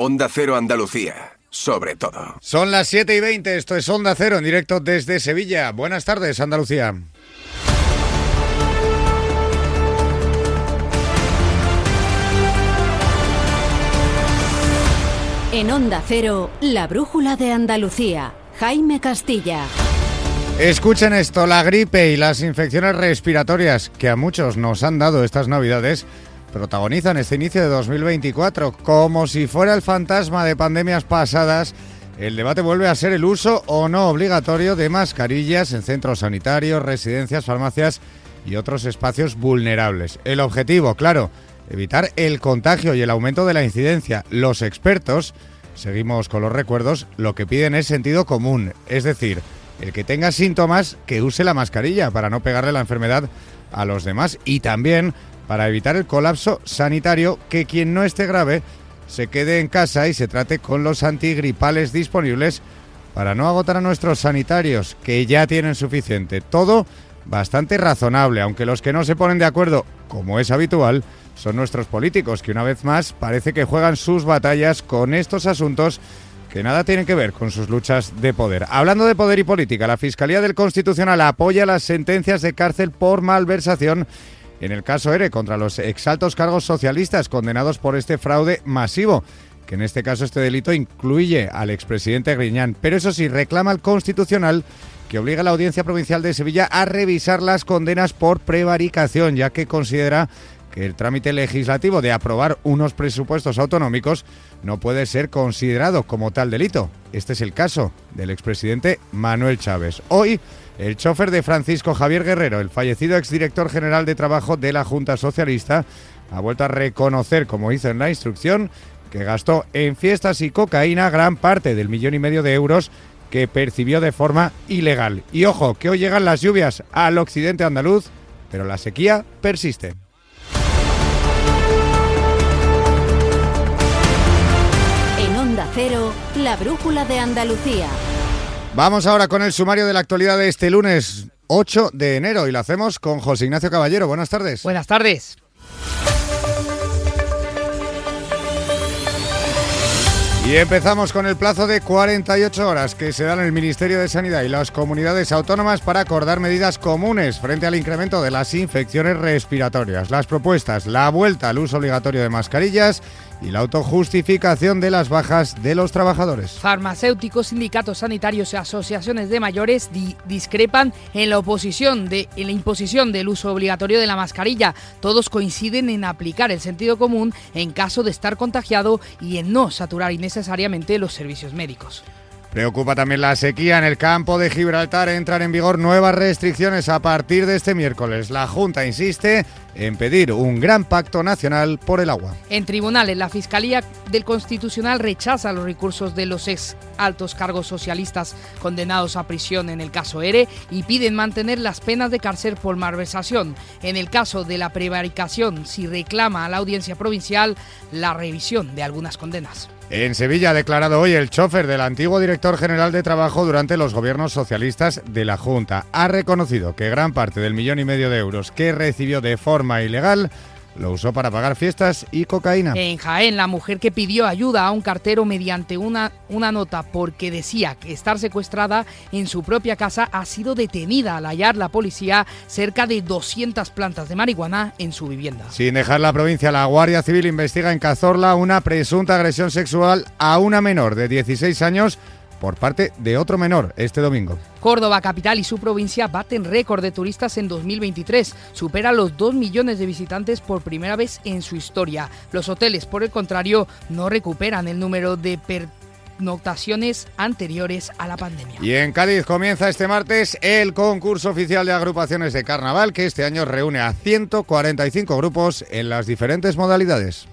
Onda Cero Andalucía, sobre todo. Son las 7 y 20, esto es Onda Cero en directo desde Sevilla. Buenas tardes, Andalucía. En Onda Cero, la brújula de Andalucía. Jaime Castilla. Escuchen esto, la gripe y las infecciones respiratorias que a muchos nos han dado estas navidades protagonizan este inicio de 2024. Como si fuera el fantasma de pandemias pasadas, el debate vuelve a ser el uso o no obligatorio de mascarillas en centros sanitarios, residencias, farmacias y otros espacios vulnerables. El objetivo, claro, evitar el contagio y el aumento de la incidencia. Los expertos, seguimos con los recuerdos, lo que piden es sentido común, es decir, el que tenga síntomas que use la mascarilla para no pegarle la enfermedad a los demás y también para evitar el colapso sanitario que quien no esté grave se quede en casa y se trate con los antigripales disponibles para no agotar a nuestros sanitarios que ya tienen suficiente. Todo bastante razonable, aunque los que no se ponen de acuerdo, como es habitual, son nuestros políticos, que una vez más parece que juegan sus batallas con estos asuntos que nada tienen que ver con sus luchas de poder. Hablando de poder y política, la Fiscalía del Constitucional apoya las sentencias de cárcel por malversación en el caso ERE contra los exaltos cargos socialistas condenados por este fraude masivo que en este caso este delito incluye al expresidente Griñán, pero eso sí reclama al Constitucional que obliga a la Audiencia Provincial de Sevilla a revisar las condenas por prevaricación, ya que considera que el trámite legislativo de aprobar unos presupuestos autonómicos no puede ser considerado como tal delito. Este es el caso del expresidente Manuel Chávez. Hoy, el chofer de Francisco Javier Guerrero, el fallecido exdirector general de Trabajo de la Junta Socialista, ha vuelto a reconocer, como hizo en la instrucción, que gastó en fiestas y cocaína gran parte del millón y medio de euros que percibió de forma ilegal. Y ojo, que hoy llegan las lluvias al occidente andaluz, pero la sequía persiste. En Onda Cero, la brújula de Andalucía. Vamos ahora con el sumario de la actualidad de este lunes 8 de enero y lo hacemos con José Ignacio Caballero. Buenas tardes. Buenas tardes. Y empezamos con el plazo de 48 horas que se dan el Ministerio de Sanidad y las comunidades autónomas para acordar medidas comunes frente al incremento de las infecciones respiratorias. Las propuestas, la vuelta al uso obligatorio de mascarillas y la autojustificación de las bajas de los trabajadores. Farmacéuticos, sindicatos sanitarios y asociaciones de mayores discrepan en la oposición de en la imposición del uso obligatorio de la mascarilla. Todos coinciden en aplicar el sentido común en caso de estar contagiado y en no saturar innecesariamente los servicios médicos. Preocupa también la sequía en el campo de Gibraltar. Entran en vigor nuevas restricciones a partir de este miércoles. La Junta insiste en pedir un gran pacto nacional por el agua. En tribunales, la Fiscalía del Constitucional rechaza los recursos de los ex altos cargos socialistas condenados a prisión en el caso ERE y piden mantener las penas de cárcel por malversación. En el caso de la prevaricación, si reclama a la audiencia provincial la revisión de algunas condenas. En Sevilla ha declarado hoy el chofer del antiguo director general de Trabajo durante los gobiernos socialistas de la Junta. Ha reconocido que gran parte del millón y medio de euros que recibió de forma ilegal lo usó para pagar fiestas y cocaína. En Jaén, la mujer que pidió ayuda a un cartero mediante una, una nota porque decía que estar secuestrada en su propia casa ha sido detenida al hallar la policía cerca de 200 plantas de marihuana en su vivienda. Sin dejar la provincia, la Guardia Civil investiga en Cazorla una presunta agresión sexual a una menor de 16 años por parte de otro menor este domingo. Córdoba capital y su provincia baten récord de turistas en 2023. Supera los 2 millones de visitantes por primera vez en su historia. Los hoteles, por el contrario, no recuperan el número de pernoctaciones anteriores a la pandemia. Y en Cádiz comienza este martes el concurso oficial de agrupaciones de carnaval que este año reúne a 145 grupos en las diferentes modalidades.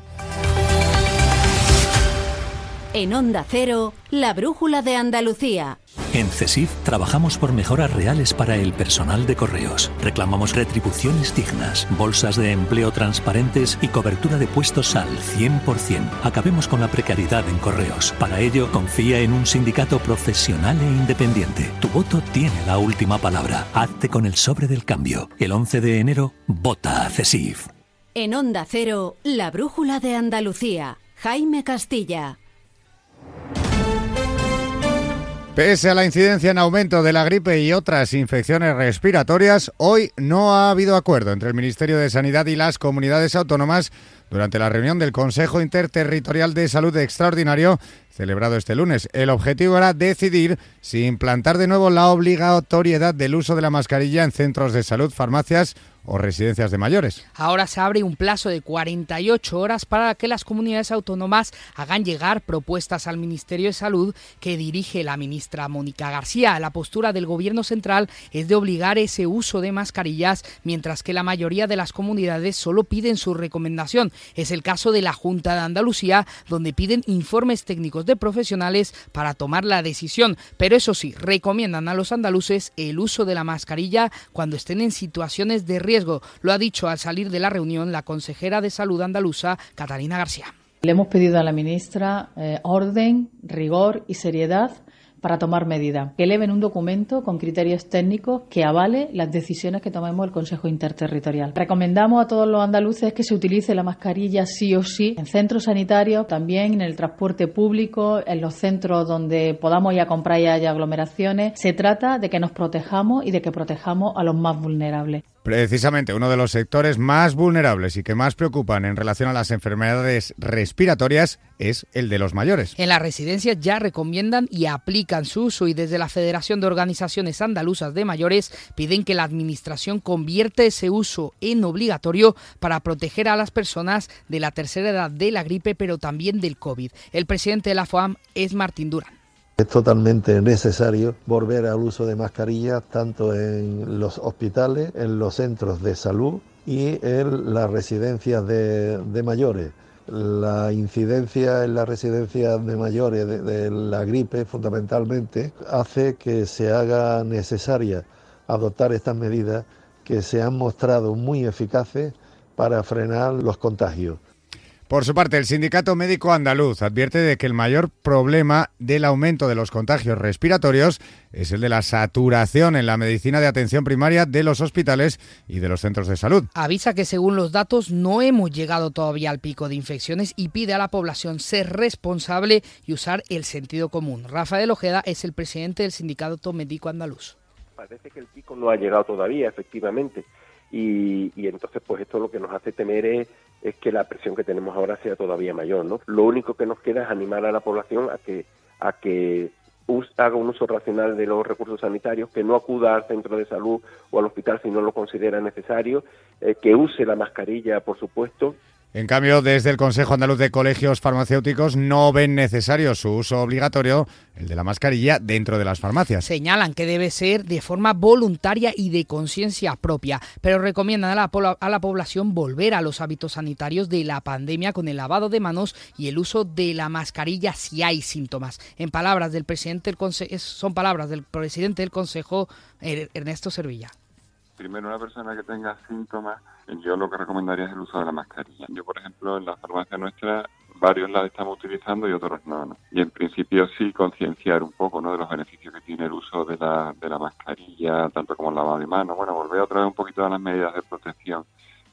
En Onda Cero, la brújula de Andalucía. En CESIF trabajamos por mejoras reales para el personal de correos. Reclamamos retribuciones dignas, bolsas de empleo transparentes y cobertura de puestos al 100%. Acabemos con la precariedad en correos. Para ello, confía en un sindicato profesional e independiente. Tu voto tiene la última palabra. Hazte con el sobre del cambio. El 11 de enero, vota a CESIF. En Onda Cero, la brújula de Andalucía. Jaime Castilla. Pese a la incidencia en aumento de la gripe y otras infecciones respiratorias, hoy no ha habido acuerdo entre el Ministerio de Sanidad y las comunidades autónomas durante la reunión del Consejo Interterritorial de Salud Extraordinario celebrado este lunes. El objetivo era decidir si implantar de nuevo la obligatoriedad del uso de la mascarilla en centros de salud, farmacias o residencias de mayores. Ahora se abre un plazo de 48 horas para que las comunidades autónomas hagan llegar propuestas al Ministerio de Salud que dirige la ministra Mónica García. La postura del Gobierno central es de obligar ese uso de mascarillas, mientras que la mayoría de las comunidades solo piden su recomendación. Es el caso de la Junta de Andalucía, donde piden informes técnicos de profesionales para tomar la decisión. Pero eso sí, recomiendan a los andaluces el uso de la mascarilla cuando estén en situaciones de riesgo. Lo ha dicho al salir de la reunión la consejera de Salud andaluza, Catalina García. Le hemos pedido a la ministra eh, orden, rigor y seriedad para tomar medidas, que eleven un documento con criterios técnicos que avale las decisiones que tomemos el Consejo Interterritorial. Recomendamos a todos los andaluces que se utilice la mascarilla sí o sí en centros sanitarios, también en el transporte público, en los centros donde podamos ir a comprar y haya aglomeraciones. Se trata de que nos protejamos y de que protejamos a los más vulnerables. Precisamente uno de los sectores más vulnerables y que más preocupan en relación a las enfermedades respiratorias es el de los mayores. En las residencias ya recomiendan y aplican su uso y desde la Federación de Organizaciones Andaluzas de Mayores piden que la Administración convierta ese uso en obligatorio para proteger a las personas de la tercera edad de la gripe pero también del COVID. El presidente de la FOAM es Martín Durán. Es totalmente necesario volver al uso de mascarillas tanto en los hospitales, en los centros de salud y en las residencias de, mayores. La incidencia en las residencias de mayores de, la gripe fundamentalmente hace que se haga necesaria adoptar estas medidas que se han mostrado muy eficaces para frenar los contagios. Por su parte, el Sindicato Médico Andaluz advierte de que el mayor problema del aumento de los contagios respiratorios es el de la saturación en la medicina de atención primaria de los hospitales y de los centros de salud. Avisa que según los datos no hemos llegado todavía al pico de infecciones y pide a la población ser responsable y usar el sentido común. Rafael Ojeda es el presidente del Sindicato Médico Andaluz. Parece que el pico no ha llegado todavía, efectivamente. Y, y entonces, pues esto lo que nos hace temer es es que la presión que tenemos ahora sea todavía mayor, ¿no? Lo único que nos queda es animar a la población a que a que haga un uso racional de los recursos sanitarios, que no acuda al centro de salud o al hospital si no lo considera necesario, eh, que use la mascarilla, por supuesto, en cambio, desde el Consejo Andaluz de Colegios Farmacéuticos no ven necesario su uso obligatorio, el de la mascarilla, dentro de las farmacias. Señalan que debe ser de forma voluntaria y de conciencia propia, pero recomiendan a la, población volver a los hábitos sanitarios de la pandemia con el lavado de manos y el uso de la mascarilla si hay síntomas. En palabras del presidente del son palabras del presidente del Consejo, er-, Ernesto Servilla primero una persona que tenga síntomas, yo lo que recomendaría es el uso de la mascarilla. Yo, por ejemplo, en la farmacia nuestra varios la estamos utilizando y otros no, Y en principio sí concienciar un poco ¿no? de los beneficios que tiene el uso de la, de la mascarilla, tanto como el lavado de manos. Bueno, volver otra vez un poquito a las medidas de protección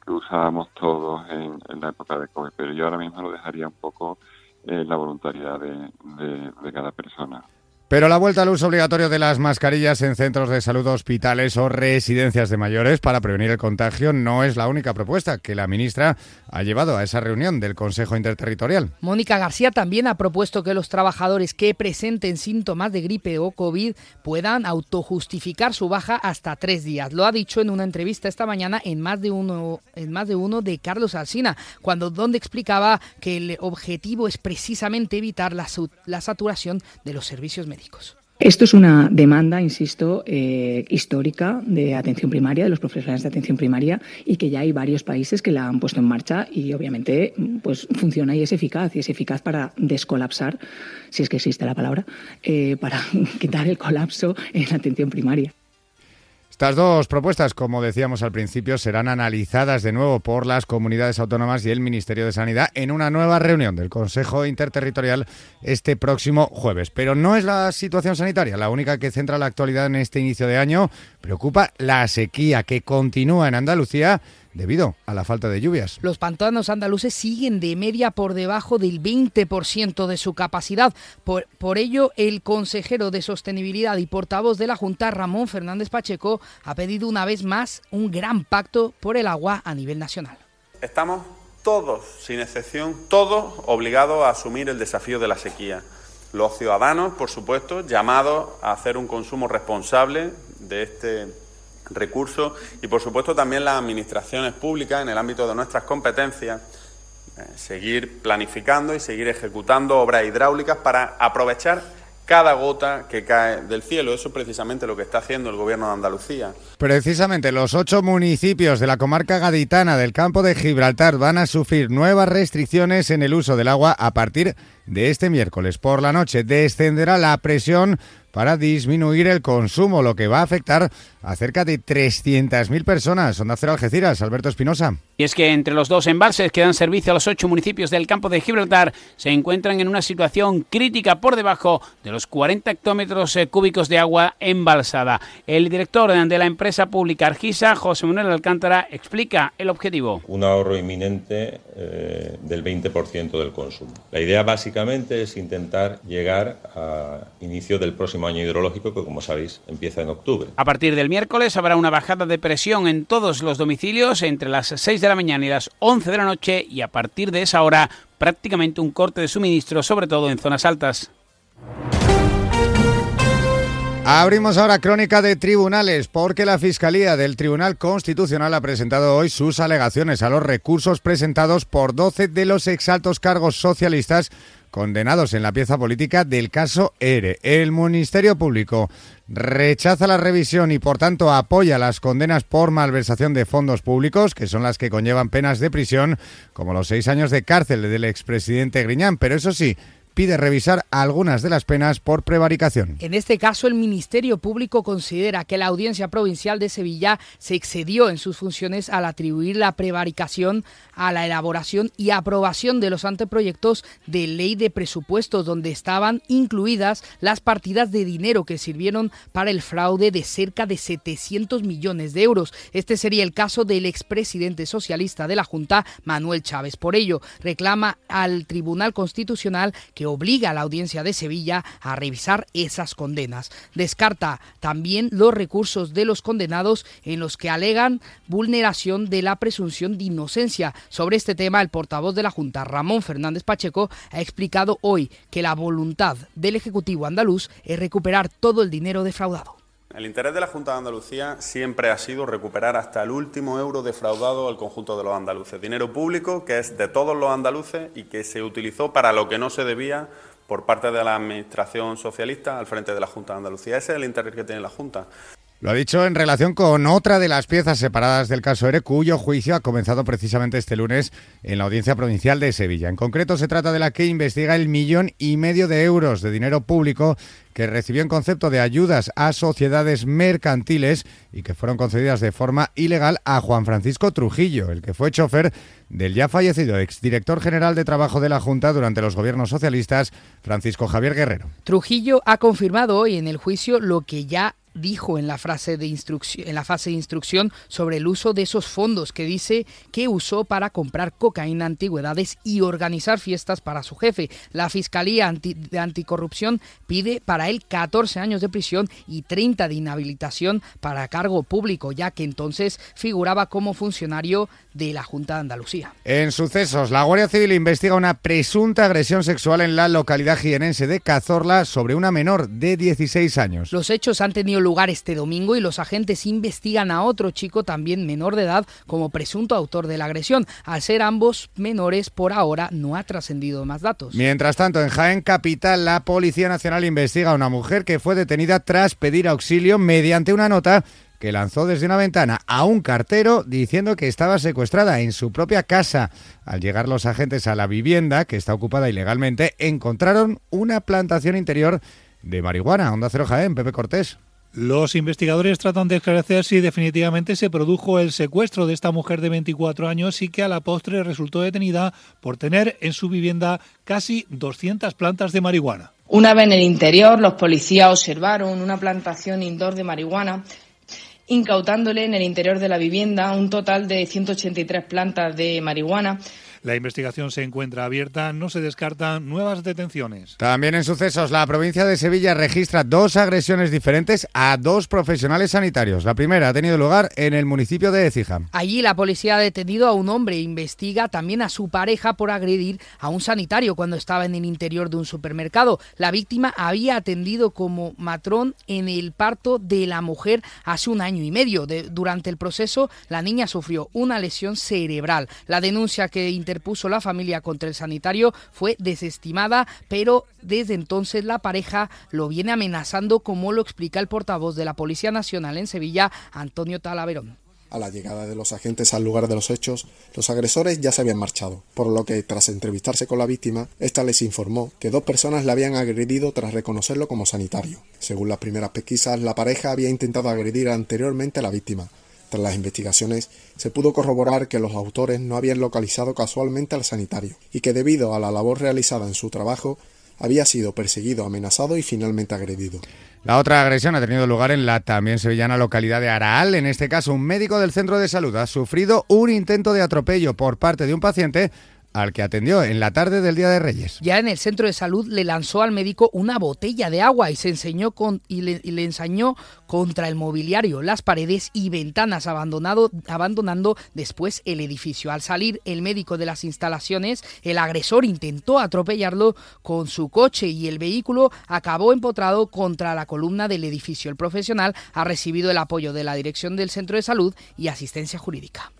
que usábamos todos en, la época de COVID, pero yo ahora mismo lo dejaría un poco en la voluntariedad de cada persona. Pero la vuelta al uso obligatorio de las mascarillas en centros de salud, hospitales o residencias de mayores para prevenir el contagio no es la única propuesta que la ministra ha llevado a esa reunión del Consejo Interterritorial. Mónica García también ha propuesto que los trabajadores que presenten síntomas de gripe o COVID puedan autojustificar su baja hasta tres días. Lo ha dicho en una entrevista esta mañana en más de uno, en más de uno de Carlos Alsina, cuando donde explicaba que el objetivo es precisamente evitar la, la saturación de los servicios médicos. Esto es una demanda, insisto, eh, histórica de atención primaria, de los profesionales de atención primaria, y que ya hay varios países que la han puesto en marcha y obviamente pues funciona y es eficaz, y es eficaz para descolapsar, si es que existe la palabra, eh, para quitar el colapso en la atención primaria. Estas dos propuestas, como decíamos al principio, serán analizadas de nuevo por las comunidades autónomas y el Ministerio de Sanidad en una nueva reunión del Consejo Interterritorial este próximo jueves. Pero no es la situación sanitaria la única que centra la actualidad en este inicio de año. Preocupa la sequía que continúa en Andalucía debido a la falta de lluvias. Los pantanos andaluces siguen de media por debajo del 20% de su capacidad. Por, por, ello, el consejero de Sostenibilidad y portavoz de la Junta, Ramón Fernández Pacheco, ha pedido una vez más un gran pacto por el agua a nivel nacional. Estamos todos, sin excepción, todos obligados a asumir el desafío de la sequía. Los ciudadanos, por supuesto, llamados a hacer un consumo responsable de este recurso y, por supuesto, también las administraciones públicas en el ámbito de nuestras competencias, eh, seguir planificando y seguir ejecutando obras hidráulicas para aprovechar cada gota que cae del cielo. Eso es precisamente lo que está haciendo el Gobierno de Andalucía. Precisamente los ocho municipios de la comarca gaditana del campo de Gibraltar van a sufrir nuevas restricciones en el uso del agua a partir de este miércoles. Por la noche descenderá la presión para disminuir el consumo, lo que va a afectar a cerca de 300.000 personas. Onda Cero Algeciras, Alberto Espinosa. Y es que entre los dos embalses que dan servicio a los ocho municipios del campo de Gibraltar se encuentran en una situación crítica por debajo de los 40 hectómetros eh, cúbicos de agua embalsada. El director de la empresa pública Argisa, José Manuel Alcántara, explica el objetivo. Un ahorro inminente eh, del 20% del consumo. La idea básicamente es intentar llegar a inicio del próximo año hidrológico que, como sabéis, empieza en octubre. A partir del miércoles habrá una bajada de presión en todos los domicilios entre las 6 de la mañana y las 11 de la noche y a partir de esa hora prácticamente un corte de suministro, sobre todo en zonas altas. Abrimos ahora crónica de tribunales porque la Fiscalía del Tribunal Constitucional ha presentado hoy sus alegaciones a los recursos presentados por 12 de los exaltos cargos socialistas condenados en la pieza política del caso ERE. El Ministerio Público rechaza la revisión y por tanto apoya las condenas por malversación de fondos públicos, que son las que conllevan penas de prisión, como los seis años de cárcel del expresidente Griñán. Pero eso sí, pide revisar algunas de las penas por prevaricación. En este caso, el Ministerio Público considera que la Audiencia Provincial de Sevilla se excedió en sus funciones al atribuir la prevaricación a la elaboración y aprobación de los anteproyectos de ley de presupuestos, donde estaban incluidas las partidas de dinero que sirvieron para el fraude de cerca de 700 millones de euros. Este sería el caso del expresidente socialista de la Junta, Manuel Chávez. Por ello, reclama al Tribunal Constitucional que obliga a la audiencia de Sevilla a revisar esas condenas. Descarta también los recursos de los condenados en los que alegan vulneración de la presunción de inocencia. Sobre este tema, el portavoz de la Junta, Ramón Fernández Pacheco, ha explicado hoy que la voluntad del Ejecutivo andaluz es recuperar todo el dinero defraudado. El interés de la Junta de Andalucía siempre ha sido recuperar hasta el último euro defraudado al conjunto de los andaluces. Dinero público que es de todos los andaluces y que se utilizó para lo que no se debía por parte de la Administración socialista al frente de la Junta de Andalucía. Ese es el interés que tiene la Junta. Lo ha dicho en relación con otra de las piezas separadas del caso ERE, cuyo juicio ha comenzado precisamente este lunes en la Audiencia Provincial de Sevilla. En concreto, se trata de la que investiga el millón y medio de euros de dinero público que recibió en concepto de ayudas a sociedades mercantiles y que fueron concedidas de forma ilegal a Juan Francisco Trujillo, el que fue chofer del ya fallecido exdirector general de Trabajo de la Junta durante los gobiernos socialistas, Francisco Javier Guerrero. Trujillo ha confirmado hoy en el juicio lo que ya dijo en la, frase de en la fase de instrucción sobre el uso de esos fondos que dice que usó para comprar cocaína, antigüedades y organizar fiestas para su jefe. La Fiscalía de Anticorrupción pide para él 14 años de prisión y 30 de inhabilitación para cargo público, ya que entonces figuraba como funcionario de la Junta de Andalucía. En sucesos, la Guardia Civil investiga una presunta agresión sexual en la localidad jienense de Cazorla sobre una menor de 16 años. Los hechos han tenido lugar este domingo y los agentes investigan a otro chico también menor de edad como presunto autor de la agresión. Al ser ambos menores, por ahora no ha trascendido más datos. Mientras tanto, en Jaén Capital, la Policía Nacional investiga a una mujer que fue detenida tras pedir auxilio mediante una nota que lanzó desde una ventana a un cartero diciendo que estaba secuestrada en su propia casa. Al llegar los agentes a la vivienda, que está ocupada ilegalmente, encontraron una plantación interior de marihuana. Onda Cero Jaén, Pepe Cortés. Los investigadores tratan de esclarecer si definitivamente se produjo el secuestro de esta mujer de 24 años y que a la postre resultó detenida por tener en su vivienda casi 200 plantas de marihuana. Una vez en el interior, los policías observaron una plantación indoor de marihuana incautándole en el interior de la vivienda un total de 183 plantas de marihuana. La investigación se encuentra abierta, no se descartan nuevas detenciones. También en sucesos, la provincia de Sevilla registra dos agresiones diferentes a dos profesionales sanitarios. La primera ha tenido lugar en el municipio de Ecija. Allí la policía ha detenido a un hombre e investiga también a su pareja por agredir a un sanitario cuando estaba en el interior de un supermercado. La víctima había atendido como matrón en el parto de la mujer hace un año y medio. durante el proceso, la niña sufrió una lesión cerebral. La denuncia que puso la familia contra el sanitario fue desestimada, pero desde entonces la pareja lo viene amenazando, como lo explica el portavoz de la Policía Nacional en Sevilla, Antonio Talaverón. A la llegada de los agentes al lugar de los hechos, los agresores ya se habían marchado, por lo que tras entrevistarse con la víctima, ésta les informó que dos personas le habían agredido tras reconocerlo como sanitario. Según las primeras pesquisas, la pareja había intentado agredir anteriormente a la víctima, tras las investigaciones, se pudo corroborar que los autores no habían localizado casualmente al sanitario y que debido a la labor realizada en su trabajo, había sido perseguido, amenazado y finalmente agredido. La otra agresión ha tenido lugar en la también sevillana localidad de Araal. En este caso, un médico del centro de salud ha sufrido un intento de atropello por parte de un paciente al que atendió en la tarde del Día de Reyes. Ya en el centro de salud le lanzó al médico una botella de agua y se enseñó y, le, ensañó contra el mobiliario, las paredes y ventanas, abandonando después el edificio. Al salir el médico de las instalaciones, el agresor intentó atropellarlo con su coche y el vehículo acabó empotrado contra la columna del edificio. El profesional ha recibido el apoyo de la dirección del centro de salud y asistencia jurídica.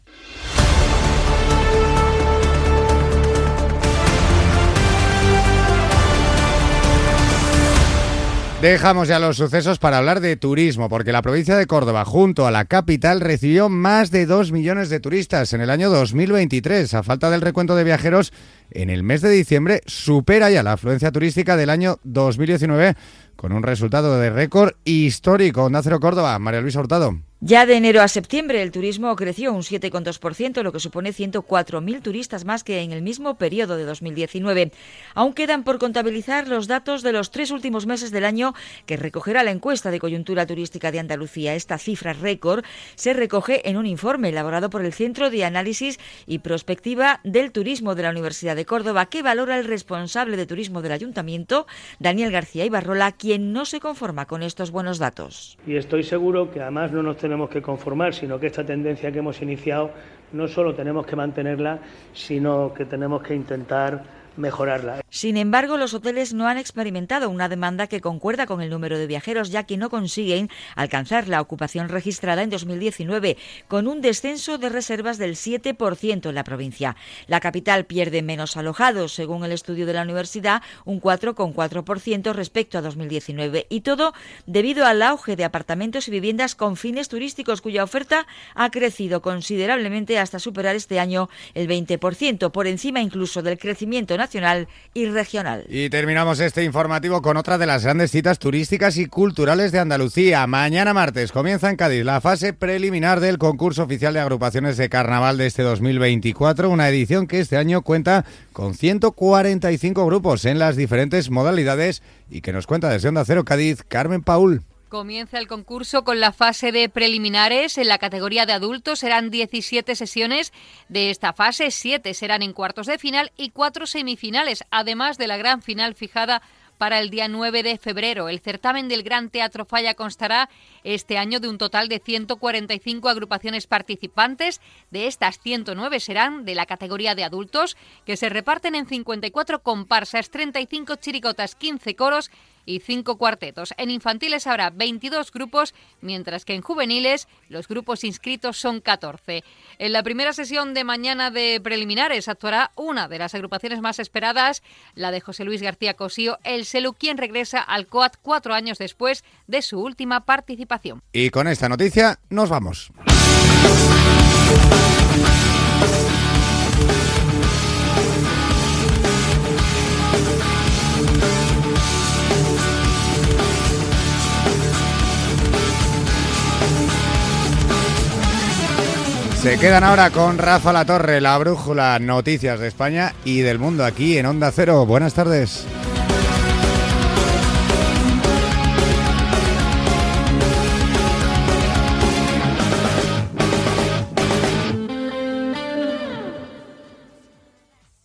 Dejamos ya los sucesos para hablar de turismo, porque la provincia de Córdoba, junto a la capital, recibió más de 2 millones de turistas en el año 2023. A falta del recuento de viajeros, en el mes de diciembre supera ya la afluencia turística del año 2019, con un resultado de récord histórico. Nacero Córdoba, María Luisa Hurtado. Ya de enero a septiembre el turismo creció un 7,2%, lo que supone 104.000 turistas más que en el mismo periodo de 2019. Aún quedan por contabilizar los datos de los tres últimos meses del año que recogerá la encuesta de coyuntura turística de Andalucía. Esta cifra récord se recoge en un informe elaborado por el Centro de Análisis y Prospectiva del Turismo de la Universidad de Córdoba, que valora el responsable de turismo del Ayuntamiento, Daniel García Ibarrola, quien no se conforma con estos buenos datos. Y estoy seguro que además no nos tenemos que conformar, sino que esta tendencia que hemos iniciado no solo tenemos que mantenerla, sino que tenemos que intentar mejorarla. Sin embargo, los hoteles no han experimentado una demanda que concuerda con el número de viajeros, ya que no consiguen alcanzar la ocupación registrada en 2019, con un descenso de reservas del 7% en la provincia. La capital pierde menos alojados, según el estudio de la universidad, un 4,4% respecto a 2019, y todo debido al auge de apartamentos y viviendas con fines turísticos, cuya oferta ha crecido considerablemente hasta superar este año el 20%, por encima incluso del crecimiento y regional. Y terminamos este informativo con otra de las grandes citas turísticas y culturales de Andalucía. Mañana martes comienza en Cádiz la fase preliminar del concurso oficial de agrupaciones de carnaval de este 2024, una edición que este año cuenta con 145 grupos en las diferentes modalidades y que nos cuenta desde Onda Cero Cádiz Carmen Paul. Comienza el concurso con la fase de preliminares. En la categoría de adultos serán 17 sesiones de esta fase, 7 serán en cuartos de final y 4 semifinales, además de la gran final fijada para el día 9 de febrero. El certamen del Gran Teatro Falla constará este año de un total de 145 agrupaciones participantes. De estas 109 serán de la categoría de adultos, que se reparten en 54 comparsas, 35 chiricotas, 15 coros y cinco cuartetos. En infantiles habrá 22 grupos, mientras que en juveniles los grupos inscritos son 14. En la primera sesión de mañana de preliminares actuará una de las agrupaciones más esperadas, la de José Luis García Cosío, el Selu, quien regresa al COAT cuatro años después de su última participación. Y con esta noticia nos vamos. Se quedan ahora con Rafa La Torre, la brújula, noticias de España y del mundo aquí en Onda Cero. Buenas tardes.